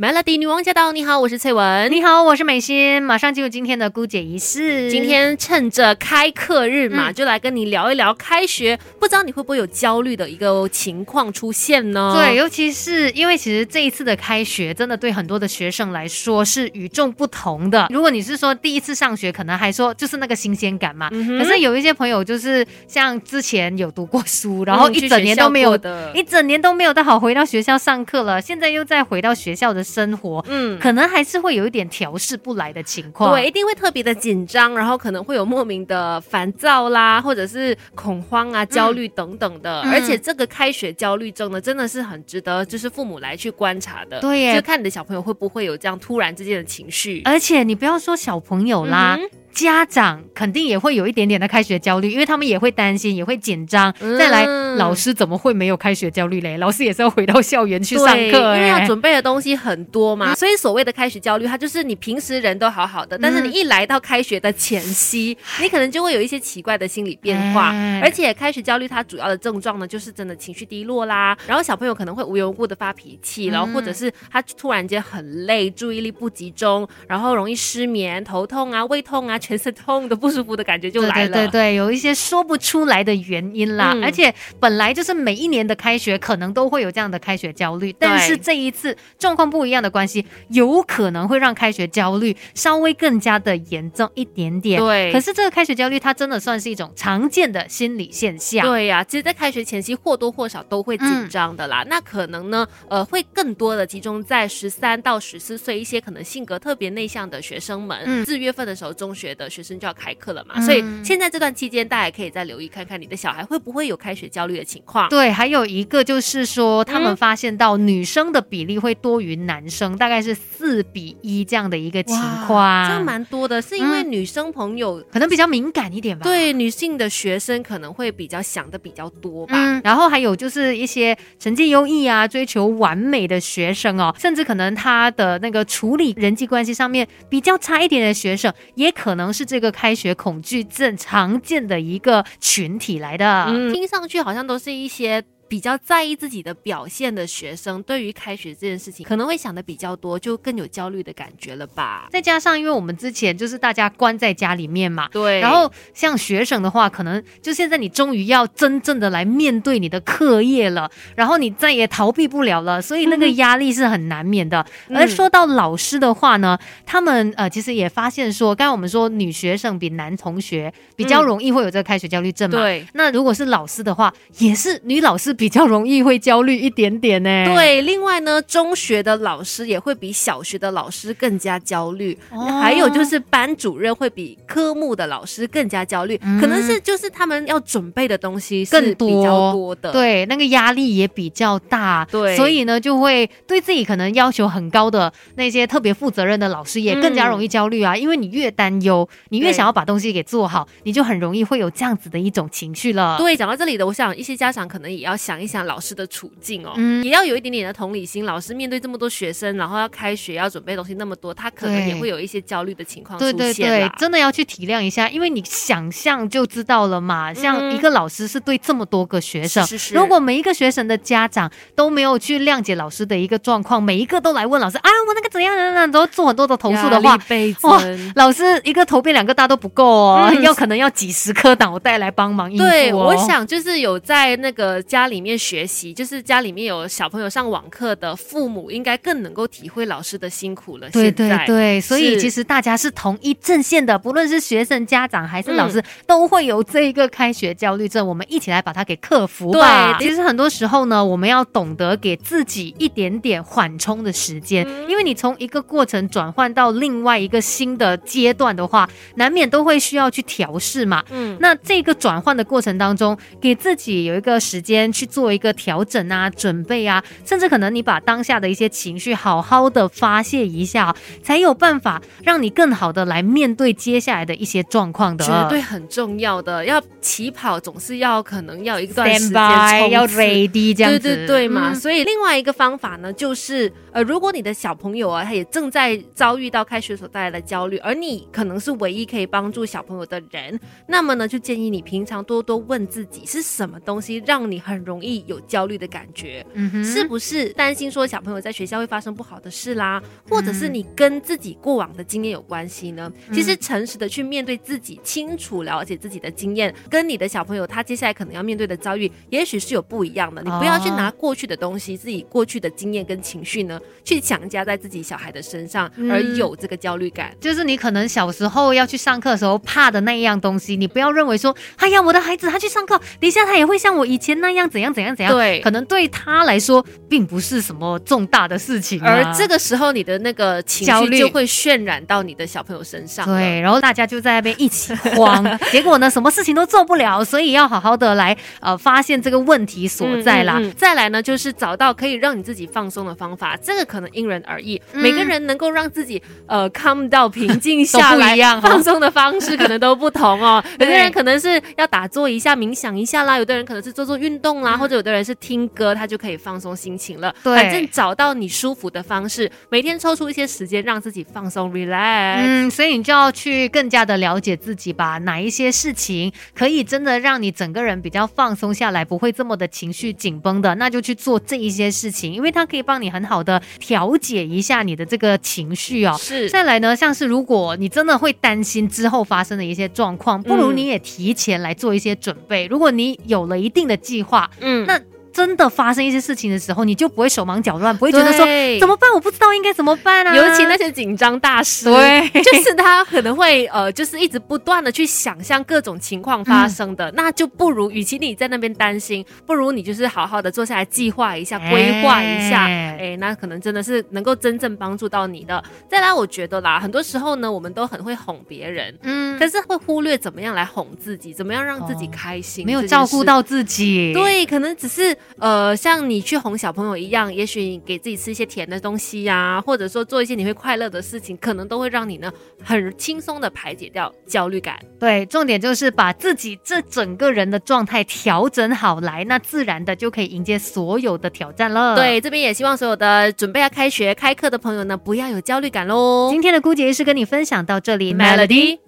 Melody 女王驾到！你好，我是翠文。你好，我是美心。马上进入今天的姑姐仪式。今天趁着开课日嘛，就来跟你聊一聊开学。不知道你会不会有焦虑的一个情况出现呢？对，尤其是因为其实这一次的开学，真的对很多的学生来说是与众不同的。如果你是说第一次上学，可能还说就是那个新鲜感嘛。可是有一些朋友就是像之前有读过书，然后一整年都没有的，一整年都没有的好回到学校上课了，现在又再回到学校的。生活，嗯，可能还是会有一点调试不来的情况，对，一定会特别的紧张，然后可能会有莫名的烦躁啦，或者是恐慌啊、焦虑等等的。而且这个开学焦虑症呢，真的是很值得就是父母来去观察的，对，就看你的小朋友会不会有这样突然之间的情绪。而且你不要说小朋友啦。家长肯定也会有一点点的开学焦虑，因为他们也会担心，也会紧张。再来，老师怎么会没有开学焦虑嘞？老师也是要回到校园去上课，因为要准备的东西很多嘛。所以所谓的开学焦虑，它就是你平时人都好好的，但是你一来到开学的前夕，你可能就会有一些奇怪的心理变化。而且开学焦虑它主要的症状呢，就是真的情绪低落啦，然后小朋友可能会无缘无故的发脾气，然后或者是他突然间很累，注意力不集中，然后容易失眠、头痛啊、胃痛啊。全身痛的不舒服的感觉就来了，对对对，有一些说不出来的原因啦。而且本来就是每一年的开学可能都会有这样的开学焦虑，但是这一次状况不一样的关系，有可能会让开学焦虑稍微更加的严重一点点。对，可是这个开学焦虑它真的算是一种常见的心理现象。对呀，其实，在开学前夕或多或少都会紧张的啦。那可能呢，呃，会更多的集中在十三到十四岁一些可能性格特别内向的学生们。四月份的时候，中学。的学生就要开课了嘛，所以现在这段期间，大家可以再留意看看你的小孩会不会有开学焦虑的情况。对，还有一个就是说，他们发现到女生的比例会多于男生，大概是四比一这样的一个情况，这蛮多的，是因为女生朋友可能比较敏感一点吧。对，女性的学生可能会比较想的比较多吧。然后还有就是一些成绩优异啊、追求完美的学生哦，甚至可能他的那个处理人际关系上面比较差一点的学生，也可能。是这个开学恐惧症常见的一个群体来的，听上去好像都是一些。比较在意自己的表现的学生，对于开学这件事情可能会想的比较多，就更有焦虑的感觉了吧。再加上，因为我们之前就是大家关在家里面嘛，对。然后像学生的话，可能就现在你终于要真正的来面对你的课业了，然后你再也逃避不了了，所以那个压力是很难免的。而说到老师的话呢，他们呃其实也发现说，刚刚我们说女学生比男同学比较容易会有这个开学焦虑症嘛，对。那如果是老师的话，也是女老师。比较容易会焦虑一点点呢。对，另外呢，中学的老师也会比小学的老师更加焦虑。还有就是班主任会比科目的老师更加焦虑，可能是就是他们要准备的东西更比较多的，对，那个压力也比较大。对，所以呢，就会对自己可能要求很高的那些特别负责任的老师也更加容易焦虑啊。因为你越担忧，你越想要把东西给做好，你就很容易会有这样子的一种情绪了。对，讲到这里的，我想一些家长可能也要想。一想老师的处境哦，也要有一点点的同理心。老师面对这么多学生，然后要开学，要准备东西那么多，他可能也会有一些焦虑的情况出现。对对对，真的要去体谅一下，因为你想象就知道了嘛。像一个老师是对这么多个学生，如果每一个学生的家长都没有去谅解老师的一个状况，每一个都来问老师啊，我那个怎样怎样，都做很多的投诉的话，哇，老师一个头变两个大都不够哦，要可能要几十颗脑袋来帮忙应付。对，我想就是有在那个家里。里面学习，就是家里面有小朋友上网课的父母，应该更能够体会老师的辛苦了。对对对，所以其实大家是同一阵线的，不论是学生、家长还是老师，都会有这一个开学焦虑症。我们一起来把它给克服吧。其实很多时候呢，我们要懂得给自己一点点缓冲的时间，因为你从一个过程转换到另外一个新的阶段的话，难免都会需要去调试嘛。嗯，那这个转换的过程当中，给自己有一个时间去。做一个调整啊，准备啊，甚至可能你把当下的一些情绪好好的发泄一下，才有办法让你更好的来面对接下来的一些状况的。绝对很重要的，要起跑总是要可能要一段时间要 ready 这样子，对对对嘛。所以另外一个方法呢，就是呃，如果你的小朋友啊，他也正在遭遇到开学所带来的焦虑，而你可能是唯一可以帮助小朋友的人，那么呢，就建议你平常多多问自己，是什么东西让你很容容易有焦虑的感觉。嗯哼是不是担心说小朋友在学校会发生不好的事啦，或者是你跟自己过往的经验有关系呢？其实诚实的去面对自己，清楚了解自己的经验，跟你的小朋友他接下来可能要面对的遭遇，也许是有不一样的。你不要去拿过去的东西、自己过去的经验跟情绪呢，去强加在自己小孩的身上，而有这个焦虑感。就是你可能小时候要去上课的时候怕的那一样东西，你不要认为说，哎呀，我的孩子他去上课，等一下他也会像我以前那样怎样怎样怎样。对。可能对他来说并不是什么重大的事情啊、而这个时候，你的那个情绪就会渲染到你的小朋友身上。对，然后大家就在那边一起慌，结果呢，什么事情都做不了，所以要好好的来呃发现这个问题所在啦。嗯嗯嗯。再来呢，就是找到可以让你自己放松的方法，这个可能因人而异，嗯。每个人能够让自己呃 calm 到平静下来 不一样哦放松的方式可能都不同哦。有的人可能是要打坐一下、冥想一下啦，有的人可能是做做运动啦，嗯或者有的人是听歌，他就可以放松心情了。对反正找到你舒服的方式，每天抽出一些时间让自己放松 relax。嗯，所以你就要去更加的了解自己吧，哪一些事情可以真的让你整个人比较放松下来，不会这么的情绪紧绷的，那就去做这一些事情，因为它可以帮你很好的调节一下你的这个情绪哦。是再来呢，像是如果你真的会担心之后发生的一些状况，不如嗯你也提前来做一些准备。如果你有了一定的计划，嗯。那真的发生一些事情的时候，你就不会手忙脚乱，不会觉得说怎么办，我不知道应该怎么办啊。尤其那些紧张大师，对 就是他可能会呃，就是一直不断的去想象各种情况发生的，那就不如，与其你在那边担心，不如你就是好好的坐下来计划一下、规划一下，哎哎，那可能真的是能够真正帮助到你的。再来，我觉得啦，很多时候呢，我们都很会哄别人。嗯，可是会忽略怎么样来哄自己，怎么样让自己哦开心，没有照顾到自己。对，可能只是呃，像你去哄小朋友一样，也许你给自己吃一些甜的东西呀、或者说做一些你会快乐的事情，可能都会让你呢很轻松的排解掉焦虑感。对，重点就是把自己这整个人的状态调整好来，那自然的就可以迎接所有的挑战了。，对，这边也希望所有的准备要开学开课的朋友呢，不要有焦虑感喽。今天的姑姐是跟你分享到这里 Melody